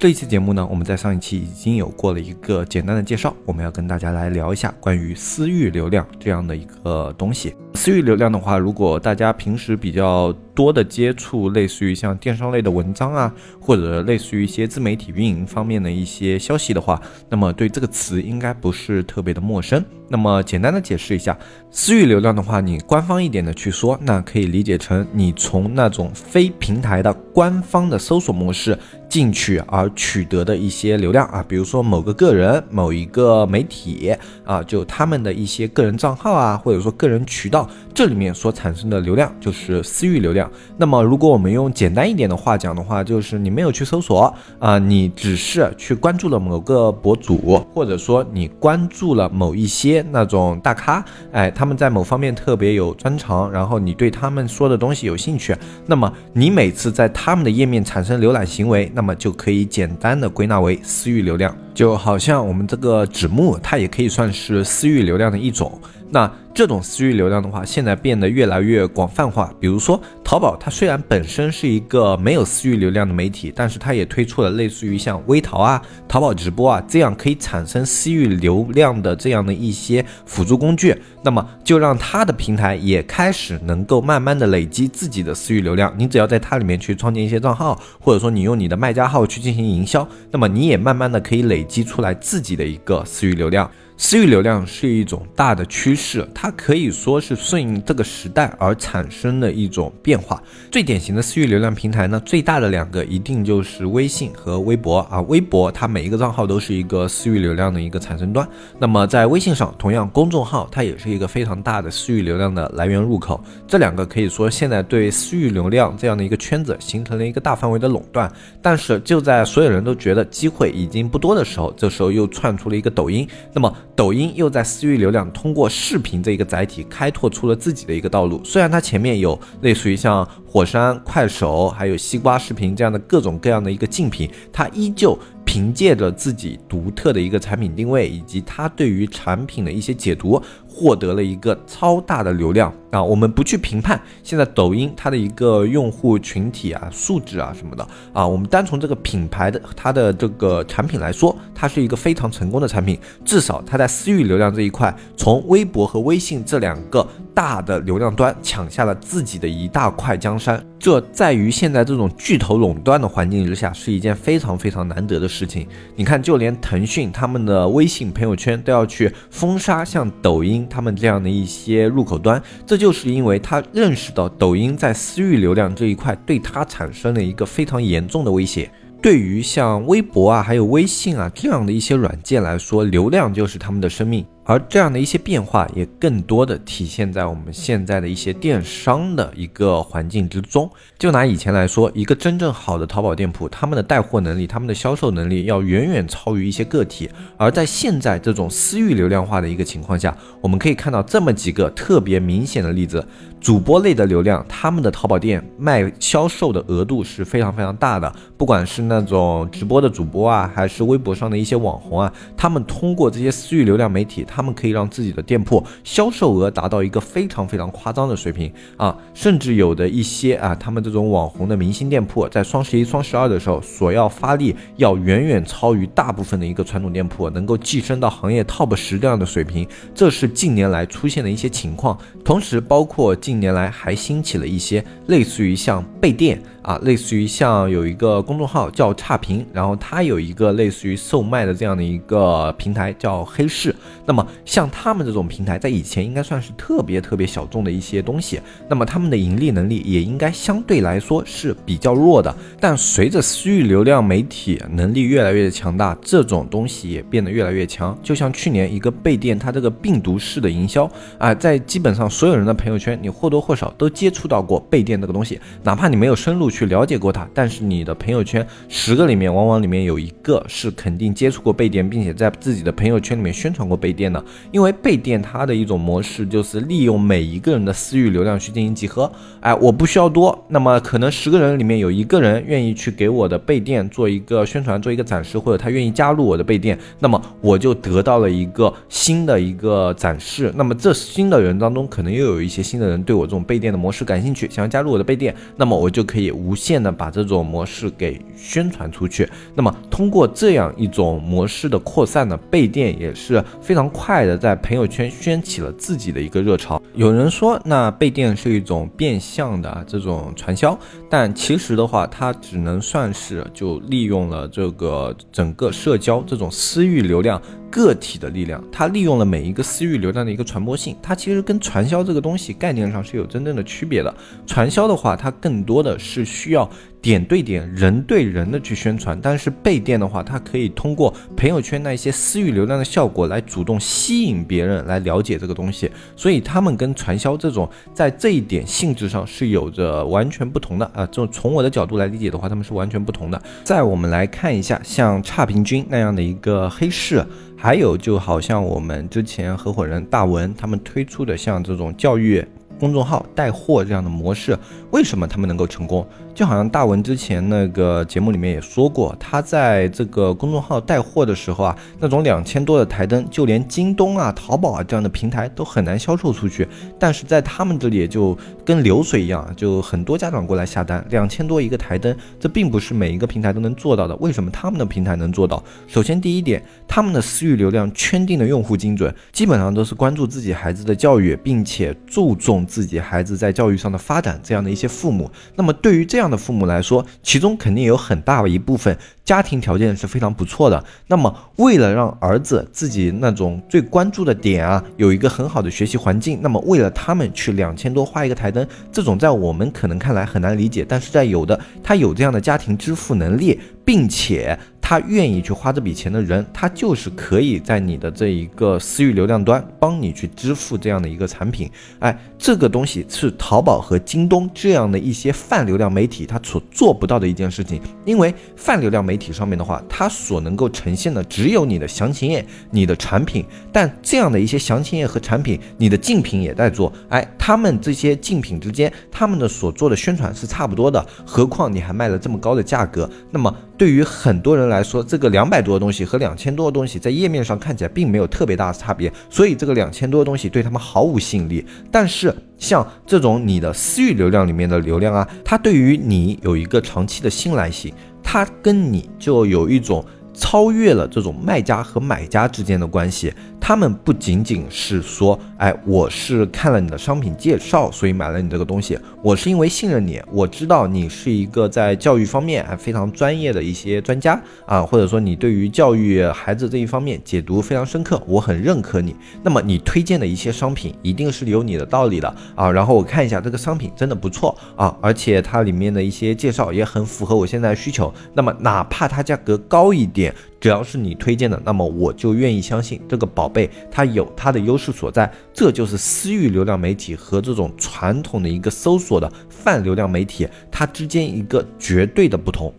这一期节目呢，我们在上一期已经有过了一个简单的介绍，我们要跟大家来聊一下关于私域流量这样的一个东西。私域流量的话，如果大家平时比较多的接触，类似于像电商类的文章啊，或者类似于一些自媒体运营方面的一些消息的话，那么对这个词应该不是特别的陌生。那么简单的解释一下，私域流量的话，你官方一点的去说，那可以理解成你从那种非平台的官方的搜索模式进去而取得的一些流量啊，比如说某个个人、某一个媒体啊，就他们的一些个人账号啊，或者说个人渠道，这里面所产生的流量就是私域流量。那么如果我们用简单一点的话讲的话，就是你没有去搜索啊，你只是去关注了某个博主，或者说你关注了某一些。那种大咖，哎，他们在某方面特别有专长，然后你对他们说的东西有兴趣，那么你每次在他们的页面产生浏览行为，那么就可以简单的归纳为私域流量，就好像我们这个纸木，它也可以算是私域流量的一种。那这种私域流量的话，现在变得越来越广泛化。比如说，淘宝它虽然本身是一个没有私域流量的媒体，但是它也推出了类似于像微淘啊、淘宝直播啊这样可以产生私域流量的这样的一些辅助工具。那么，就让它的平台也开始能够慢慢的累积自己的私域流量。你只要在它里面去创建一些账号，或者说你用你的卖家号去进行营销，那么你也慢慢的可以累积出来自己的一个私域流量。私域流量是一种大的趋势，它可以说是顺应这个时代而产生的一种变化。最典型的私域流量平台呢，最大的两个一定就是微信和微博啊。微博它每一个账号都是一个私域流量的一个产生端。那么在微信上，同样公众号它也是一个非常大的私域流量的来源入口。这两个可以说现在对私域流量这样的一个圈子形成了一个大范围的垄断。但是就在所有人都觉得机会已经不多的时候，这时候又窜出了一个抖音。那么抖音又在私域流量通过视频这一个载体开拓出了自己的一个道路。虽然它前面有类似于像火山、快手，还有西瓜视频这样的各种各样的一个竞品，它依旧。凭借着自己独特的一个产品定位，以及它对于产品的一些解读，获得了一个超大的流量啊！我们不去评判现在抖音它的一个用户群体啊、素质啊什么的啊，我们单从这个品牌的它的这个产品来说，它是一个非常成功的产品，至少它在私域流量这一块，从微博和微信这两个大的流量端抢下了自己的一大块江山。这在于现在这种巨头垄断的环境之下，是一件非常非常难得的事情。你看，就连腾讯他们的微信朋友圈都要去封杀像抖音他们这样的一些入口端，这就是因为他认识到抖音在私域流量这一块对他产生了一个非常严重的威胁。对于像微博啊，还有微信啊这样的一些软件来说，流量就是他们的生命。而这样的一些变化，也更多的体现在我们现在的一些电商的一个环境之中。就拿以前来说，一个真正好的淘宝店铺，他们的带货能力、他们的销售能力要远远超于一些个体。而在现在这种私域流量化的一个情况下，我们可以看到这么几个特别明显的例子：主播类的流量，他们的淘宝店卖销售的额度是非常非常大的。不管是那种直播的主播啊，还是微博上的一些网红啊，他们通过这些私域流量媒体，他们可以让自己的店铺销售额达到一个非常非常夸张的水平啊，甚至有的一些啊，他们这种网红的明星店铺，在双十一、双十二的时候，所要发力要远远超于大部分的一个传统店铺，能够跻身到行业 top 十这样的水平，这是近年来出现的一些情况。同时，包括近年来还兴起了一些类似于像被电。啊，类似于像有一个公众号叫差评，然后它有一个类似于售卖的这样的一个平台叫黑市。那么像他们这种平台，在以前应该算是特别特别小众的一些东西，那么他们的盈利能力也应该相对来说是比较弱的。但随着私域流量媒体能力越来越强大，这种东西也变得越来越强。就像去年一个备店，它这个病毒式的营销啊，在基本上所有人的朋友圈，你或多或少都接触到过备店这个东西，哪怕你没有深入。去了解过它，但是你的朋友圈十个里面，往往里面有一个是肯定接触过背店，并且在自己的朋友圈里面宣传过背店的，因为背店它的一种模式就是利用每一个人的私域流量去进行集合。哎，我不需要多，那么可能十个人里面有一个人愿意去给我的背店做一个宣传、做一个展示，或者他愿意加入我的背店，那么我就得到了一个新的一个展示。那么这新的人当中，可能又有一些新的人对我这种背店的模式感兴趣，想要加入我的背店，那么我就可以无限的把这种模式给宣传出去。那么通过这样一种模式的扩散呢，备店也是非常快的在朋友圈掀起了自己的一个热潮。有人说，那备店是一种变相的这种传销，但其实的话，它只能算是就利用了这个整个社交这种私域流量。个体的力量，它利用了每一个私域流量的一个传播性，它其实跟传销这个东西概念上是有真正的区别的。传销的话，它更多的是需要点对点、人对人的去宣传，但是背店的话，它可以通过朋友圈那一些私域流量的效果来主动吸引别人来了解这个东西，所以他们跟传销这种在这一点性质上是有着完全不同的啊。就从我的角度来理解的话，他们是完全不同的。再我们来看一下像差评君那样的一个黑市。还有，就好像我们之前合伙人大文他们推出的像这种教育公众号带货这样的模式，为什么他们能够成功？就好像大文之前那个节目里面也说过，他在这个公众号带货的时候啊，那种两千多的台灯，就连京东啊、淘宝啊这样的平台都很难销售出去。但是在他们这里就跟流水一样，就很多家长过来下单，两千多一个台灯，这并不是每一个平台都能做到的。为什么他们的平台能做到？首先第一点，他们的私域流量圈定的用户精准，基本上都是关注自己孩子的教育，并且注重自己孩子在教育上的发展这样的一些父母。那么对于这样这样的父母来说，其中肯定有很大的一部分家庭条件是非常不错的。那么，为了让儿子自己那种最关注的点啊，有一个很好的学习环境，那么为了他们去两千多花一个台灯，这种在我们可能看来很难理解，但是在有的他有这样的家庭支付能力，并且。他愿意去花这笔钱的人，他就是可以在你的这一个私域流量端帮你去支付这样的一个产品。哎，这个东西是淘宝和京东这样的一些泛流量媒体他所做不到的一件事情。因为泛流量媒体上面的话，它所能够呈现的只有你的详情页、你的产品。但这样的一些详情页和产品，你的竞品也在做。哎，他们这些竞品之间，他们的所做的宣传是差不多的。何况你还卖了这么高的价格，那么。对于很多人来说，这个两百多的东西和两千多的东西在页面上看起来并没有特别大的差别，所以这个两千多的东西对他们毫无吸引力。但是像这种你的私域流量里面的流量啊，它对于你有一个长期的信赖性，它跟你就有一种超越了这种卖家和买家之间的关系。他们不仅仅是说，哎，我是看了你的商品介绍，所以买了你这个东西。我是因为信任你，我知道你是一个在教育方面还非常专业的一些专家啊，或者说你对于教育孩子这一方面解读非常深刻，我很认可你。那么你推荐的一些商品一定是有你的道理的啊。然后我看一下这个商品真的不错啊，而且它里面的一些介绍也很符合我现在需求。那么哪怕它价格高一点，只要是你推荐的，那么我就愿意相信这个宝。贝，它有它的优势所在，这就是私域流量媒体和这种传统的一个搜索的泛流量媒体，它之间一个绝对的不同，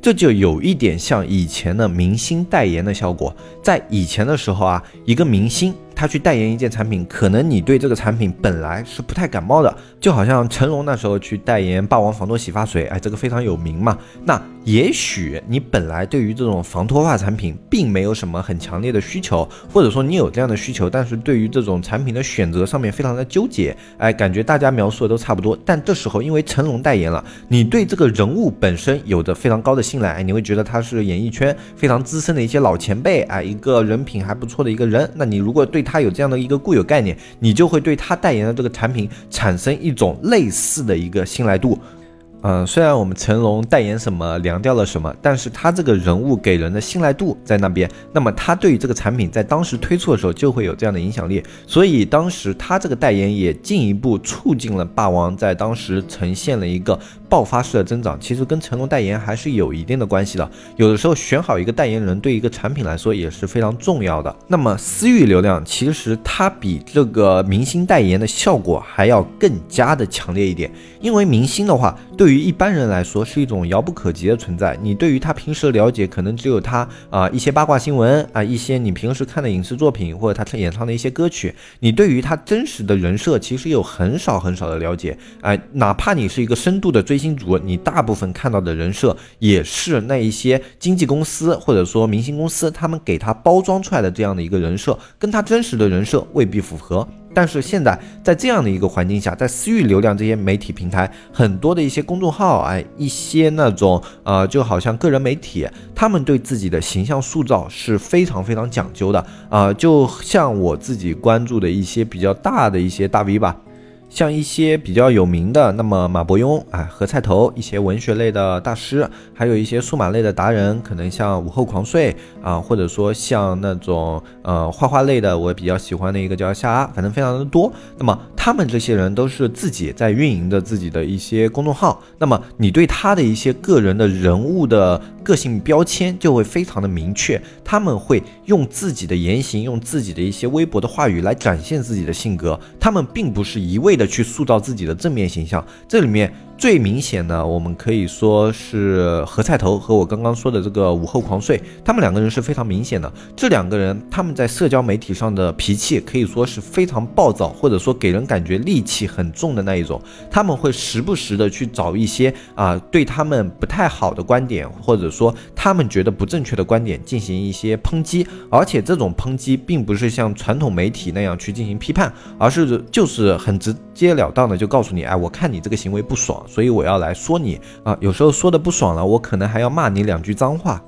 这就有一点像以前的明星代言的效果，在以前的时候啊，一个明星。他去代言一件产品，可能你对这个产品本来是不太感冒的，就好像成龙那时候去代言霸王防脱洗发水，哎，这个非常有名嘛。那也许你本来对于这种防脱发产品并没有什么很强烈的需求，或者说你有这样的需求，但是对于这种产品的选择上面非常的纠结，哎，感觉大家描述的都差不多。但这时候因为成龙代言了，你对这个人物本身有着非常高的信赖，哎，你会觉得他是演艺圈非常资深的一些老前辈，哎，一个人品还不错的一个人。那你如果对他有这样的一个固有概念，你就会对他代言的这个产品产生一种类似的一个信赖度。嗯，虽然我们成龙代言什么凉掉了什么，但是他这个人物给人的信赖度在那边，那么他对于这个产品在当时推出的时候就会有这样的影响力，所以当时他这个代言也进一步促进了霸王在当时呈现了一个爆发式的增长。其实跟成龙代言还是有一定的关系的，有的时候选好一个代言人对一个产品来说也是非常重要的。那么私域流量其实它比这个明星代言的效果还要更加的强烈一点，因为明星的话对。于一般人来说是一种遥不可及的存在。你对于他平时的了解，可能只有他啊一些八卦新闻啊，一些你平时看的影视作品或者他演唱的一些歌曲。你对于他真实的人设其实有很少很少的了解。哎，哪怕你是一个深度的追星族，你大部分看到的人设也是那一些经纪公司或者说明星公司他们给他包装出来的这样的一个人设，跟他真实的人设未必符合。但是现在在这样的一个环境下，在私域流量这些媒体平台，很多的一些公众号，哎，一些那种呃，就好像个人媒体，他们对自己的形象塑造是非常非常讲究的啊，就像我自己关注的一些比较大的一些大 V 吧。像一些比较有名的，那么马伯庸啊、何菜头，一些文学类的大师，还有一些数码类的达人，可能像午后狂睡啊，或者说像那种呃画画类的，我比较喜欢的一个叫夏阿，反正非常的多。那么他们这些人都是自己在运营的自己的一些公众号，那么你对他的一些个人的人物的个性标签就会非常的明确，他们会用自己的言行，用自己的一些微博的话语来展现自己的性格，他们并不是一味。的去塑造自己的正面形象，这里面。最明显的，我们可以说是何菜头和我刚刚说的这个午后狂睡，他们两个人是非常明显的。这两个人他们在社交媒体上的脾气可以说是非常暴躁，或者说给人感觉戾气很重的那一种。他们会时不时的去找一些啊对他们不太好的观点，或者说他们觉得不正确的观点进行一些抨击，而且这种抨击并不是像传统媒体那样去进行批判，而是就是很直 截了当的就告诉你，哎，我看你这个行为不爽。所以我要来说你啊，有时候说的不爽了，我可能还要骂你两句脏话。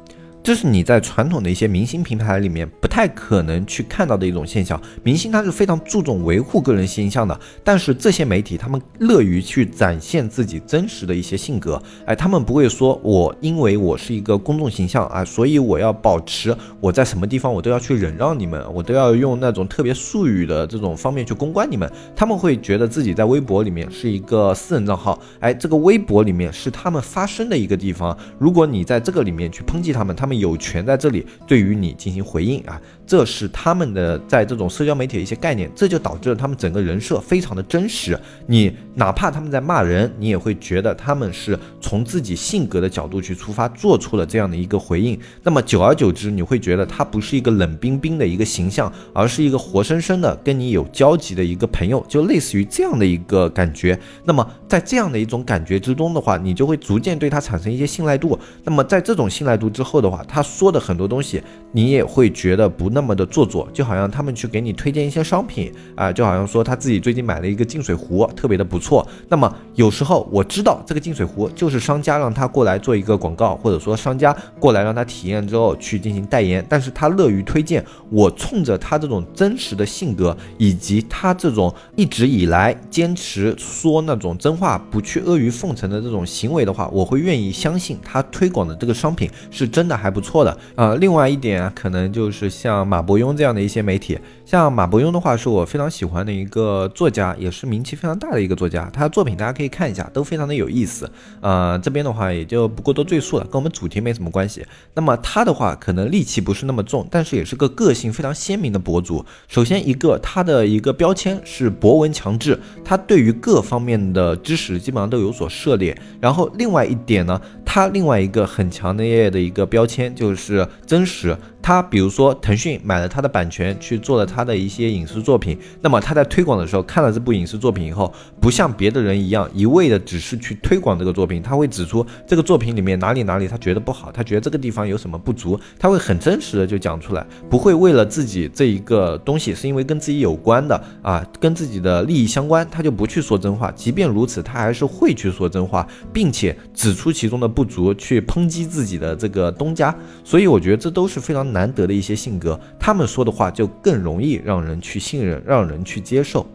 这是你在传统的一些明星平台里面不太可能去看到的一种现象。明星他是非常注重维护个人形象的，但是这些媒体他们乐于去展现自己真实的一些性格。哎，他们不会说我因为我是一个公众形象啊，所以我要保持我在什么地方我都要去忍让你们，我都要用那种特别术语的这种方面去公关你们。他们会觉得自己在微博里面是一个私人账号，哎，这个微博里面是他们发声的一个地方。如果你在这个里面去抨击他们，他们。们有权在这里对于你进行回应啊。这是他们的在这种社交媒体的一些概念，这就导致了他们整个人设非常的真实。你哪怕他们在骂人，你也会觉得他们是从自己性格的角度去出发，做出了这样的一个回应。那么久而久之，你会觉得他不是一个冷冰冰的一个形象，而是一个活生生的跟你有交集的一个朋友，就类似于这样的一个感觉。那么在这样的一种感觉之中的话，你就会逐渐对他产生一些信赖度。那么在这种信赖度之后的话，他说的很多东西，你也会觉得不那。那么的做作，就好像他们去给你推荐一些商品啊，就好像说他自己最近买了一个净水壶，特别的不错。那么有时候我知道这个净水壶就是商家让他过来做一个广告，或者说商家过来让他体验之后去进行代言，但是他乐于推荐。我冲着他这种真实的性格，以及他这种一直以来坚持说那种真话，不去阿谀奉承的这种行为的话，我会愿意相信他推广的这个商品是真的还不错的啊。另外一点，可能就是像。马伯庸这样的一些媒体，像马伯庸的话，是我非常喜欢的一个作家，也是名气非常大的一个作家。他的作品大家可以看一下，都非常的有意思。呃，这边的话也就不过多赘述了，跟我们主题没什么关系。那么他的话，可能戾气不是那么重，但是也是个个性非常鲜明的博主。首先一个，他的一个标签是博闻强志，他对于各方面的知识基本上都有所涉猎。然后另外一点呢，他另外一个很强烈的一个标签就是真实。他比如说，腾讯买了他的版权，去做了他的一些影视作品。那么他在推广的时候，看了这部影视作品以后，不像别的人一样，一味的只是去推广这个作品，他会指出这个作品里面哪里哪里他觉得不好，他觉得这个地方有什么不足，他会很真实的就讲出来，不会为了自己这一个东西是因为跟自己有关的啊，跟自己的利益相关，他就不去说真话。即便如此，他还是会去说真话，并且指出其中的不足，去抨击自己的这个东家。所以我觉得这都是非常。难难得的一些性格，他们说的话就更容易让人去信任，让人去接受。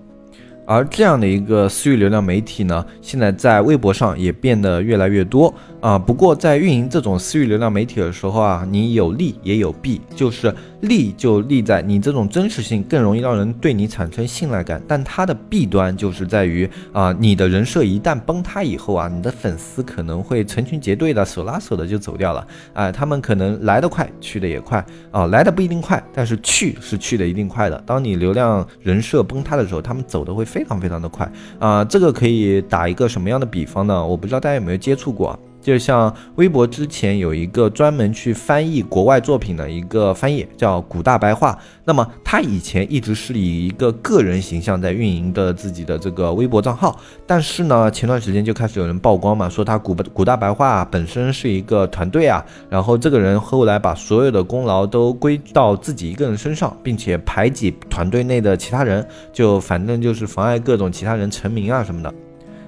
而这样的一个私域流量媒体呢，现在在微博上也变得越来越多。啊。不过在运营这种私域流量媒体的时候啊，你有利也有弊，就是利就利在你这种真实性更容易让人对你产生信赖感，但它的弊端就是在于啊，你的人设一旦崩塌以后啊，你的粉丝可能会成群结队的手拉手的就走掉了，啊，他们可能来得快，去的也快啊，来的不一定快，但是去是去的一定快的。当你流量人设崩塌的时候，他们走的会非常非常的快啊，这个可以打一个什么样的比方呢？我不知道大家有没有接触过。就像微博之前有一个专门去翻译国外作品的一个翻译，叫古大白话。那么他以前一直是以一个个人形象在运营的自己的这个微博账号，但是呢，前段时间就开始有人曝光嘛，说他古古大白话本身是一个团队啊，然后这个人后来把所有的功劳都归到自己一个人身上，并且排挤团队内的其他人，就反正就是妨碍各种其他人成名啊什么的。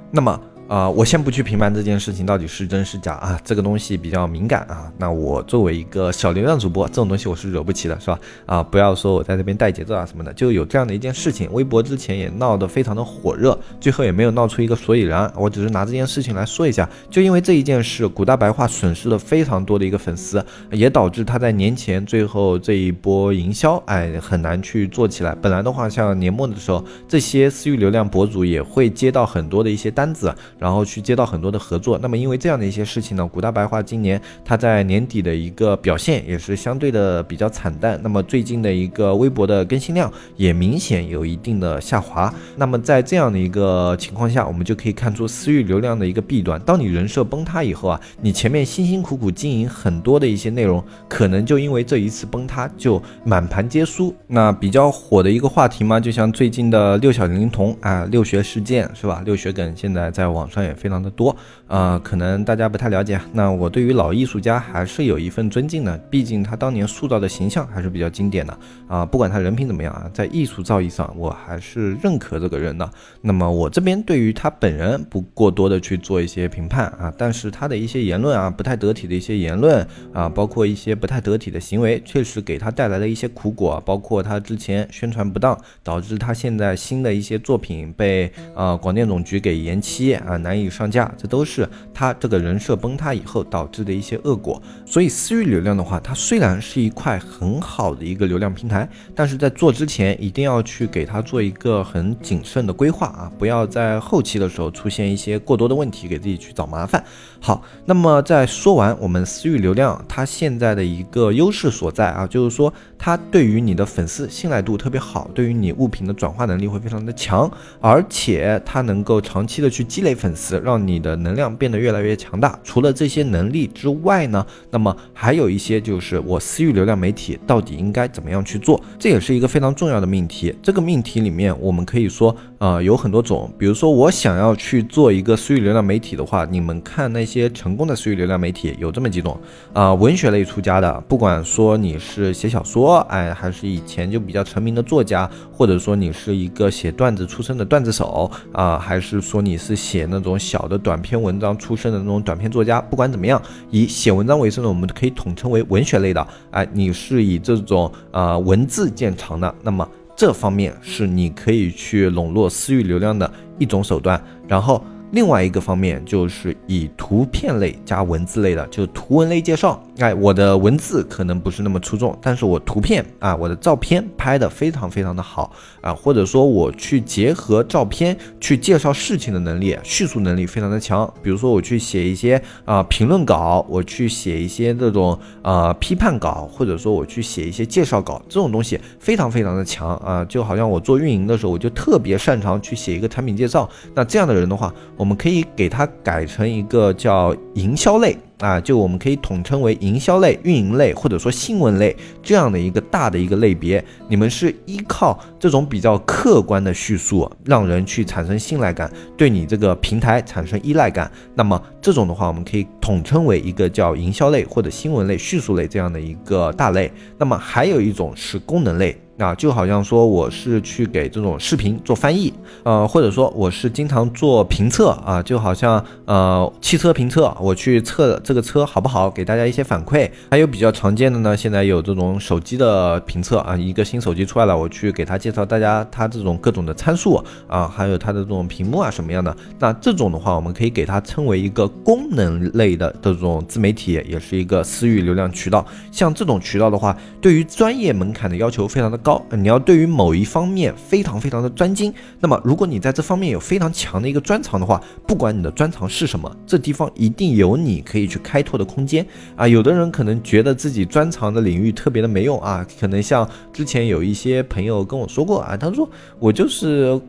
那么。啊，我先不去评判这件事情到底是真是假啊，这个东西比较敏感啊。那我作为一个小流量主播，这种东西我是惹不起的，是吧？啊，不要说我在这边带节奏啊什么的，就有这样的一件事情，微博之前也闹得非常的火热，最后也没有闹出一个所以然。我只是拿这件事情来说一下，就因为这一件事，古大白话损失了非常多的一个粉丝，也导致他在年前最后这一波营销，哎，很难去做起来。本来的话，像年末的时候，这些私域流量博主也会接到很多的一些单子。然后去接到很多的合作，那么因为这样的一些事情呢，古大白话今年他在年底的一个表现也是相对的比较惨淡，那么最近的一个微博的更新量也明显有一定的下滑。那么在这样的一个情况下，我们就可以看出私域流量的一个弊端。当你人设崩塌以后啊，你前面辛辛苦苦经营很多的一些内容，可能就因为这一次崩塌就满盘皆输。那比较火的一个话题嘛，就像最近的六小龄童啊，六学事件是吧？六学梗现在在网。上也非常的多，呃，可能大家不太了解。那我对于老艺术家还是有一份尊敬的，毕竟他当年塑造的形象还是比较经典的啊。不管他人品怎么样啊，在艺术造诣上，我还是认可这个人的。那么我这边对于他本人不过多的去做一些评判啊，但是他的一些言论啊，不太得体的一些言论啊，包括一些不太得体的行为，确实给他带来了一些苦果，包括他之前宣传不当，导致他现在新的一些作品被呃广电总局给延期啊。难以上架，这都是他这个人设崩塌以后导致的一些恶果。所以私域流量的话，它虽然是一块很好的一个流量平台，但是在做之前一定要去给它做一个很谨慎的规划啊，不要在后期的时候出现一些过多的问题，给自己去找麻烦。好，那么在说完我们私域流量它现在的一个优势所在啊，就是说它对于你的粉丝信赖度特别好，对于你物品的转化能力会非常的强，而且它能够长期的去积累粉粉丝，让你的能量变得越来越强大。除了这些能力之外呢，那么还有一些就是我私域流量媒体到底应该怎么样去做，这也是一个非常重要的命题。这个命题里面我们可以说啊有很多种，比如说我想要去做一个私域流量媒体的话，你们看那。些成功的私域流量媒体有这么几种啊，文学类出家的，不管说你是写小说，哎，还是以前就比较成名的作家，或者说你是一个写段子出身的段子手啊，还是说你是写那种小的短篇文章出身的那种短篇作家，不管怎么样，以写文章为生的，我们可以统称为文学类的，哎，你是以这种啊文字见长的，那么这方面是你可以去笼络私域流量的一种手段，然后。另外一个方面就是以图片类加文字类的，就图文类介绍。哎，我的文字可能不是那么出众，但是我图片啊，我的照片拍的非常非常的好啊，或者说我去结合照片去介绍事情的能力，叙述能力非常的强。比如说我去写一些啊评论稿，我去写一些这种啊批判稿，或者说我去写一些介绍稿，这种东西非常非常的强啊。就好像我做运营的时候，我就特别擅长去写一个产品介绍。那这样的人的话，我们可以给它改成一个叫营销类。啊，就我们可以统称为营销类、运营类或者说新闻类这样的一个大的一个类别。你们是依靠这种比较客观的叙述，让人去产生信赖感，对你这个平台产生依赖感。那么这种的话，我们可以统称为一个叫营销类或者新闻类、叙述类这样的一个大类。那么还有一种是功能类。啊，就好像说我是去给这种视频做翻译，呃，或者说我是经常做评测啊，就好像呃汽车评测，我去测这个车好不好，给大家一些反馈。还有比较常见的呢，现在有这种手机的评测啊，一个新手机出来了，我去给他介绍大家它这种各种的参数啊，还有它的这种屏幕啊什么样的。那这种的话，我们可以给它称为一个功能类的这种自媒体，也是一个私域流量渠道。像这种渠道的话，对于专业门槛的要求非常的高高。你要对于某一方面非常非常的专精。那么，如果你在这方面有非常强的一个专长的话，不管你的专长是什么，这地方一定有你可以去开拓的空间啊。有的人可能觉得自己专长的领域特别的没用啊，可能像之前有一些朋友跟我说过啊，他说我就是。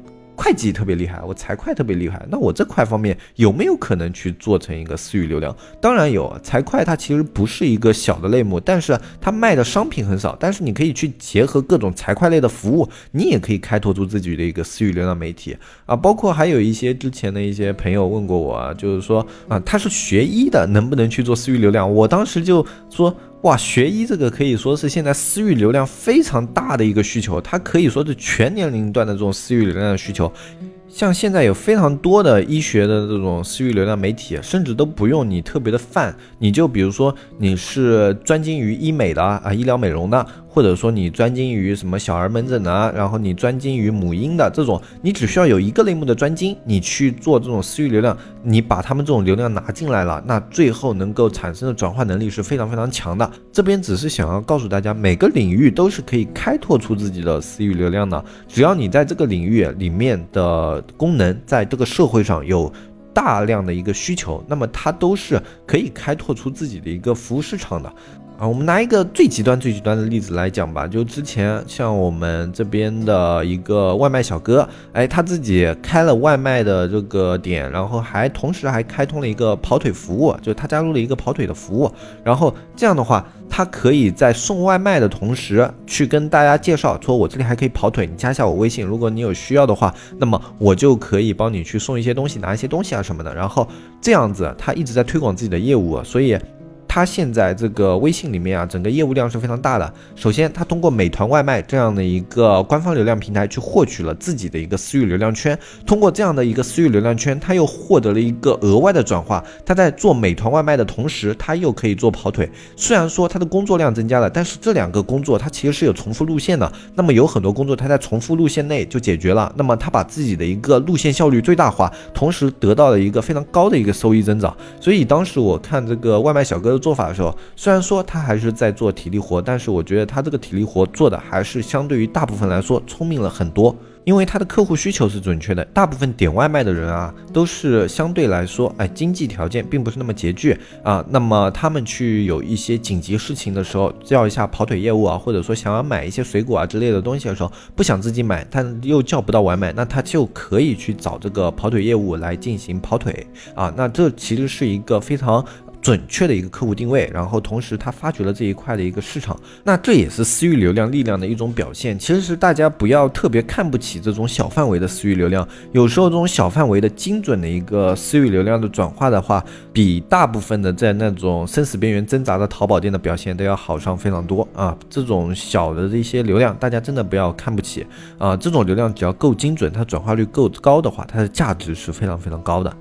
会计特别厉害，我财会特别厉害，那我这块方面有没有可能去做成一个私域流量？当然有，财会它其实不是一个小的类目，但是它卖的商品很少，但是你可以去结合各种财会类的服务，你也可以开拓出自己的一个私域流量媒体啊。包括还有一些之前的一些朋友问过我，就是说啊，他是学医的，能不能去做私域流量？我当时就说。哇，学医这个可以说是现在私域流量非常大的一个需求，它可以说是全年龄段的这种私域流量的需求。像现在有非常多的医学的这种私域流量媒体，甚至都不用你特别的泛，你就比如说你是专精于医美的啊，医疗美容的。或者说你专精于什么小儿门诊的，然后你专精于母婴的这种，你只需要有一个类目的专精，你去做这种私域流量，你把他们这种流量拿进来了，那最后能够产生的转化能力是非常非常强的。这边只是想要告诉大家，每个领域都是可以开拓出自己的私域流量的，只要你在这个领域里面的功能在这个社会上有大量的一个需求，那么它都是可以开拓出自己的一个服务市场的。啊，我们拿一个最极端、最极端的例子来讲吧，就之前像我们这边的一个外卖小哥，哎，他自己开了外卖的这个点，然后还同时还开通了一个跑腿服务，就他加入了一个跑腿的服务，然后这样的话，他可以在送外卖的同时去跟大家介绍，说我这里还可以跑腿，你加一下我微信，如果你有需要的话，那么我就可以帮你去送一些东西，拿一些东西啊什么的，然后这样子他一直在推广自己的业务，所以。他现在这个微信里面啊，整个业务量是非常大的。首先，他通过美团外卖这样的一个官方流量平台去获取了自己的一个私域流量圈，通过这样的一个私域流量圈，他又获得了一个额外的转化。他在做美团外卖的同时，他又可以做跑腿。虽然说他的工作量增加了，但是这两个工作他其实是有重复路线的。那么有很多工作他在重复路线内就解决了。那么他把自己的一个路线效率最大化，同时得到了一个非常高的一个收益增长。所以当时我看这个外卖小哥。做做法的时候，虽然说他还是在做体力活，但是我觉得他这个体力活做的还是相对于大部分来说聪明了很多。因为他的客户需求是准确的，大部分点外卖的人啊，都是相对来说，哎，经济条件并不是那么拮据啊。那么他们去有一些紧急事情的时候，叫一下跑腿业务啊，或者说想要买一些水果啊之类的东西的时候，不想自己买，但又叫不到外卖，那他就可以去找这个跑腿业务来进行跑腿啊。那这其实是一个非常。准确的一个客户定位，然后同时他发掘了这一块的一个市场，那这也是私域流量力量的一种表现。其实是大家不要特别看不起这种小范围的私域流量，有时候这种小范围的精准的一个私域流量的转化的话，比大部分的在那种生死边缘挣扎的淘宝店的表现都要好上非常多啊！这种小的这些流量，大家真的不要看不起啊！这种流量只要够精准，它转化率够高的话，它的价值是非常非常高的。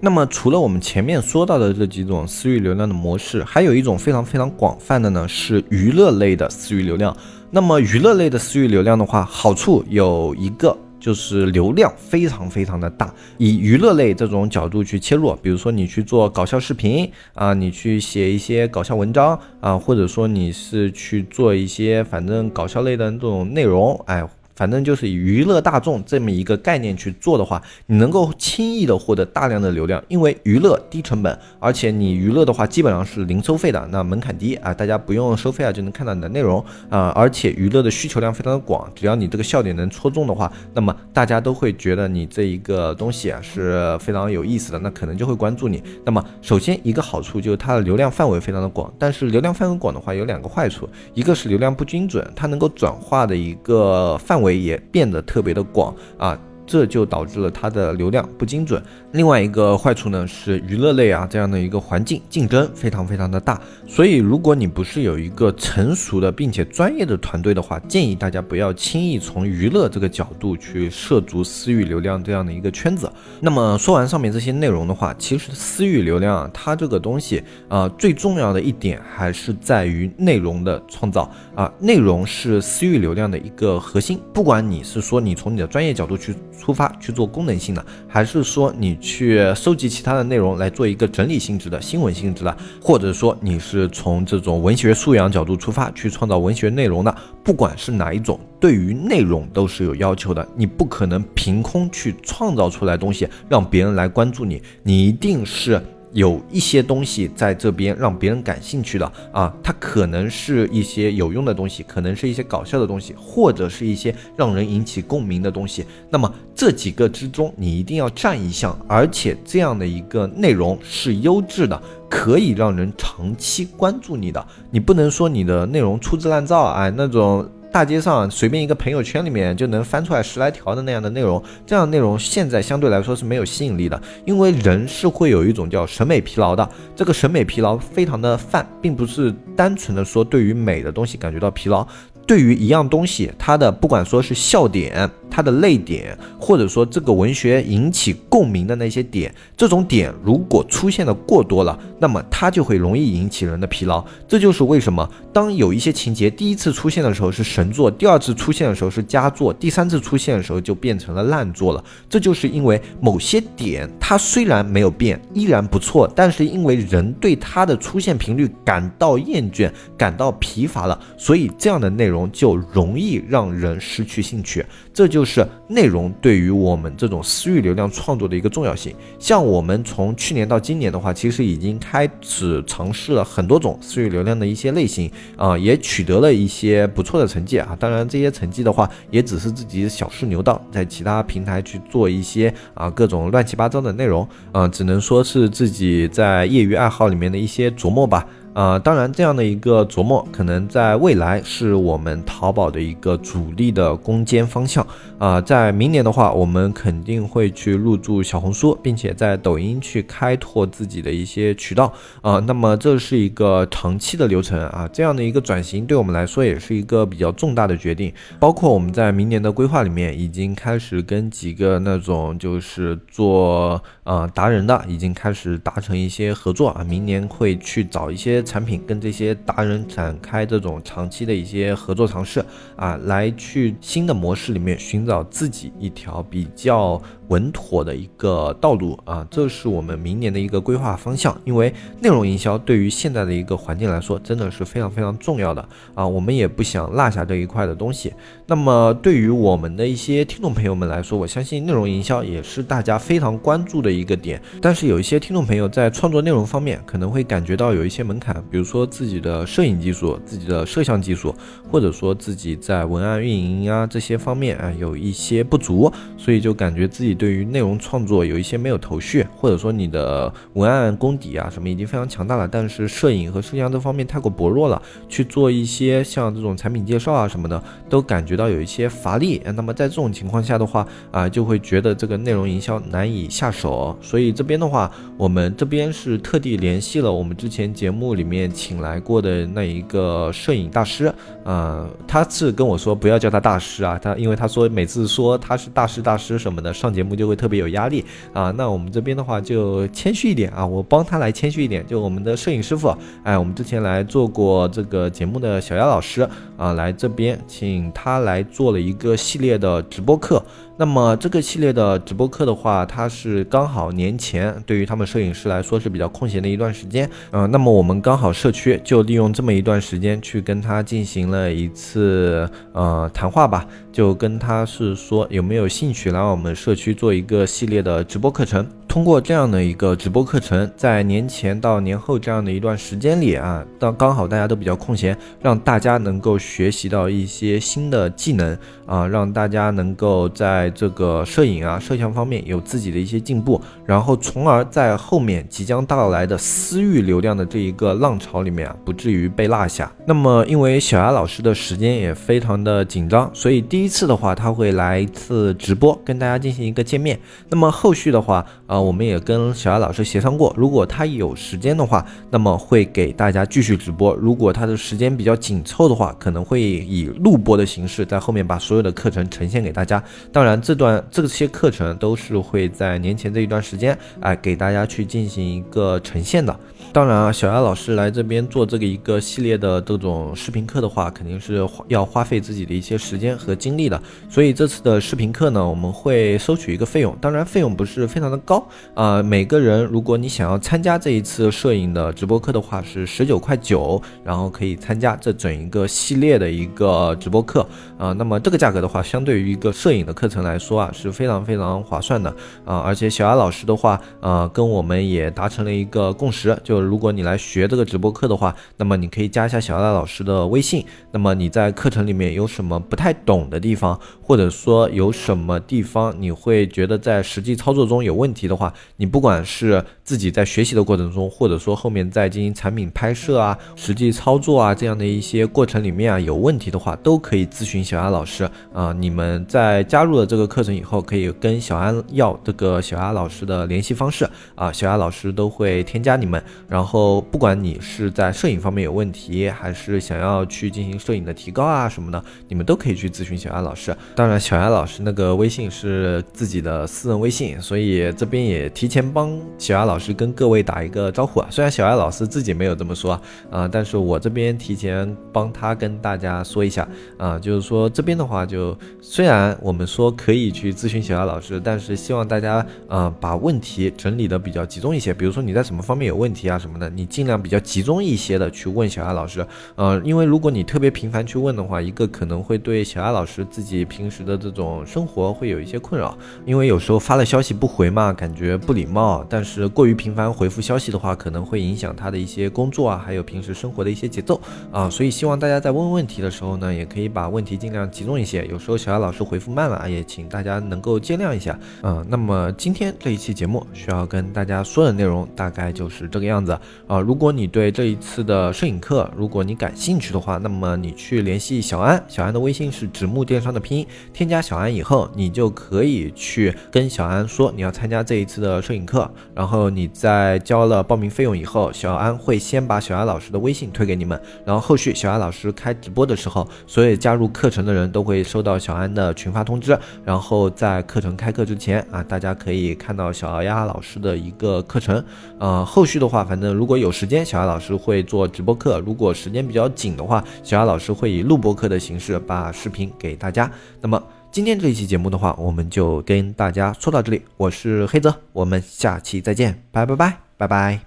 那么，除了我们前面说到的这几种私域流量的模式，还有一种非常非常广泛的呢，是娱乐类的私域流量。那么，娱乐类的私域流量的话，好处有一个就是流量非常非常的大。以娱乐类这种角度去切入，比如说你去做搞笑视频啊，你去写一些搞笑文章啊，或者说你是去做一些反正搞笑类的这种内容，哎。反正就是以娱乐大众这么一个概念去做的话，你能够轻易的获得大量的流量，因为娱乐低成本，而且你娱乐的话基本上是零收费的，那门槛低啊，大家不用收费啊就能看到你的内容啊，而且娱乐的需求量非常的广，只要你这个笑点能戳中的话，那么大家都会觉得你这一个东西啊是非常有意思的，那可能就会关注你。那么首先一个好处就是它的流量范围非常的广，但是流量范围广的话有两个坏处，一个是流量不精准，它能够转化的一个范围。也变得特别的广啊，这就导致了它的流量不精准。另外一个坏处呢是娱乐类啊这样的一个环境竞争非常非常的大，所以如果你不是有一个成熟的并且专业的团队的话，建议大家不要轻易从娱乐这个角度去涉足私域流量这样的一个圈子。那么说完上面这些内容的话，其实私域流量啊，它这个东西啊，最重要的一点还是在于内容的创造啊，内容是私域流量的一个核心。不管你是说你从你的专业角度去出发去做功能性的，还是说你去收集其他的内容来做一个整理性质的新闻性质的，或者说你是从这种文学素养角度出发去创造文学内容的，不管是哪一种，对于内容都是有要求的。你不可能凭空去创造出来东西让别人来关注你，你一定是。有一些东西在这边让别人感兴趣的啊，它可能是一些有用的东西，可能是一些搞笑的东西，或者是一些让人引起共鸣的东西。那么这几个之中，你一定要占一项，而且这样的一个内容是优质的，可以让人长期关注你的。你不能说你的内容粗制滥造，哎，那种。大街上随便一个朋友圈里面就能翻出来十来条的那样的内容，这样内容现在相对来说是没有吸引力的，因为人是会有一种叫审美疲劳的，这个审美疲劳非常的泛，并不是单纯的说对于美的东西感觉到疲劳。对于一样东西，它的不管说是笑点、它的泪点，或者说这个文学引起共鸣的那些点，这种点如果出现的过多了，那么它就会容易引起人的疲劳。这就是为什么当有一些情节第一次出现的时候是神作，第二次出现的时候是佳作，第三次出现的时候就变成了烂作了。这就是因为某些点它虽然没有变，依然不错，但是因为人对它的出现频率感到厌倦、感到疲乏了，所以这样的内容。就容易让人失去兴趣，这就是内容对于我们这种私域流量创作的一个重要性。像我们从去年到今年的话，其实已经开始尝试了很多种私域流量的一些类型啊，也取得了一些不错的成绩啊。当然，这些成绩的话，也只是自己小试牛刀，在其他平台去做一些啊各种乱七八糟的内容啊，只能说是自己在业余爱好里面的一些琢磨吧。啊，当然，这样的一个琢磨，可能在未来是我们淘宝的一个主力的攻坚方向啊。在明年的话，我们肯定会去入驻小红书，并且在抖音去开拓自己的一些渠道啊。那么这是一个长期的流程啊。这样的一个转型，对我们来说也是一个比较重大的决定。包括我们在明年的规划里面，已经开始跟几个那种就是做呃达人的，已经开始达成一些合作啊。明年会去找一些。产品跟这些达人展开这种长期的一些合作尝试啊，来去新的模式里面寻找自己一条比较。稳妥的一个道路啊，这是我们明年的一个规划方向。因为内容营销对于现在的一个环境来说，真的是非常非常重要的啊，我们也不想落下这一块的东西。那么对于我们的一些听众朋友们来说，我相信内容营销也是大家非常关注的一个点。但是有一些听众朋友在创作内容方面可能会感觉到有一些门槛，比如说自己的摄影技术、自己的摄像技术，或者说自己在文案运营啊这些方面啊有一些不足，所以就感觉自己。对于内容创作有一些没有头绪，或者说你的文案功底啊什么已经非常强大了，但是摄影和摄像这方面太过薄弱了，去做一些像这种产品介绍啊什么的，都感觉到有一些乏力。那么在这种情况下的话啊，就会觉得这个内容营销难以下手。所以这边的话，我们这边是特地联系了我们之前节目里面请来过的那一个摄影大师啊，他是跟我说不要叫他大师啊，他因为他说每次说他是大师大师什么的上节目。就会特别有压力啊，那我们这边的话就谦虚一点啊，我帮他来谦虚一点，就我们的摄影师傅，哎，我们之前来做过这个节目的小丫老师啊，来这边请他来做了一个系列的直播课。那么这个系列的直播课的话，它是刚好年前对于他们摄影师来说是比较空闲的一段时间，嗯，那么我们刚好社区就利用这么一段时间去跟他进行了一次呃谈话吧，就跟他是说有没有兴趣来我们社区做一个系列的直播课程。通过这样的一个直播课程，在年前到年后这样的一段时间里啊，当刚好大家都比较空闲，让大家能够学习到一些新的技能啊，让大家能够在这个摄影啊、摄像方面有自己的一些进步，然后从而在后面即将到来的私域流量的这一个浪潮里面啊，不至于被落下。那么，因为小牙老师的时间也非常的紧张，所以第一次的话，他会来一次直播，跟大家进行一个见面。那么后续的话，啊。我们也跟小艾老师协商过，如果他有时间的话，那么会给大家继续直播；如果他的时间比较紧凑的话，可能会以录播的形式在后面把所有的课程呈现给大家。当然，这段这些课程都是会在年前这一段时间，哎，给大家去进行一个呈现的。当然啊，小牙老师来这边做这个一个系列的这种视频课的话，肯定是要花费自己的一些时间和精力的。所以这次的视频课呢，我们会收取一个费用，当然费用不是非常的高啊。每个人如果你想要参加这一次摄影的直播课的话，是十九块九，然后可以参加这整一个系列的一个直播课啊。那么这个价格的话，相对于一个摄影的课程来说啊，是非常非常划算的啊。而且小牙老师的话，呃，跟我们也达成了一个共识，就如果你来学这个直播课的话，那么你可以加一下小赖老师的微信。那么你在课程里面有什么不太懂的地方，或者说有什么地方你会觉得在实际操作中有问题的话，你不管是自己在学习的过程中，或者说后面在进行产品拍摄啊、实际操作啊这样的一些过程里面啊有问题的话，都可以咨询小鸭老师啊。你们在加入了这个课程以后，可以跟小安要这个小鸭老师的联系方式啊，小鸭老师都会添加你们。然后，不管你是在摄影方面有问题，还是想要去进行摄影的提高啊什么的，你们都可以去咨询小牙老师。当然，小牙老师那个微信是自己的私人微信，所以这边也提前帮小牙老师跟各位打一个招呼啊。虽然小艾老师自己没有这么说啊，但是我这边提前帮他跟大家说一下啊，就是说这边的话，就虽然我们说可以去咨询小艾老师，但是希望大家啊把问题整理的比较集中一些。比如说你在什么方面有问题啊？什么的，你尽量比较集中一些的去问小艾老师，呃，因为如果你特别频繁去问的话，一个可能会对小艾老师自己平时的这种生活会有一些困扰，因为有时候发了消息不回嘛，感觉不礼貌，但是过于于频繁回复消息的话，可能会影响他的一些工作啊，还有平时生活的一些节奏啊，所以希望大家在问问题的时候呢，也可以把问题尽量集中一些，有时候小艾老师回复慢了啊，也请大家能够见谅一下，嗯，那么今天这一期节目需要跟大家说的内容大概就是这个样子。啊，如果你对这一次的摄影课，如果你感兴趣的话，那么你去联系小安，小安的微信是直木电商的拼音，添加小安以后，你就可以去跟小安说你要参加这一次的摄影课，然后你在交了报名费用以后，小安会先把小安老师的微信推给你们，然后后续小安老师开直播的时候，所有加入课程的人都会收到小安的群发通知，然后在课程开课之前啊，大家可以看到小鸭老师的一个课程，呃，后续的话，反正如果有时间，小雅老师会做直播课；如果时间比较紧的话，小雅老师会以录播课的形式把视频给大家。那么今天这一期节目的话，我们就跟大家说到这里。我是黑泽，我们下期再见，拜拜拜拜拜。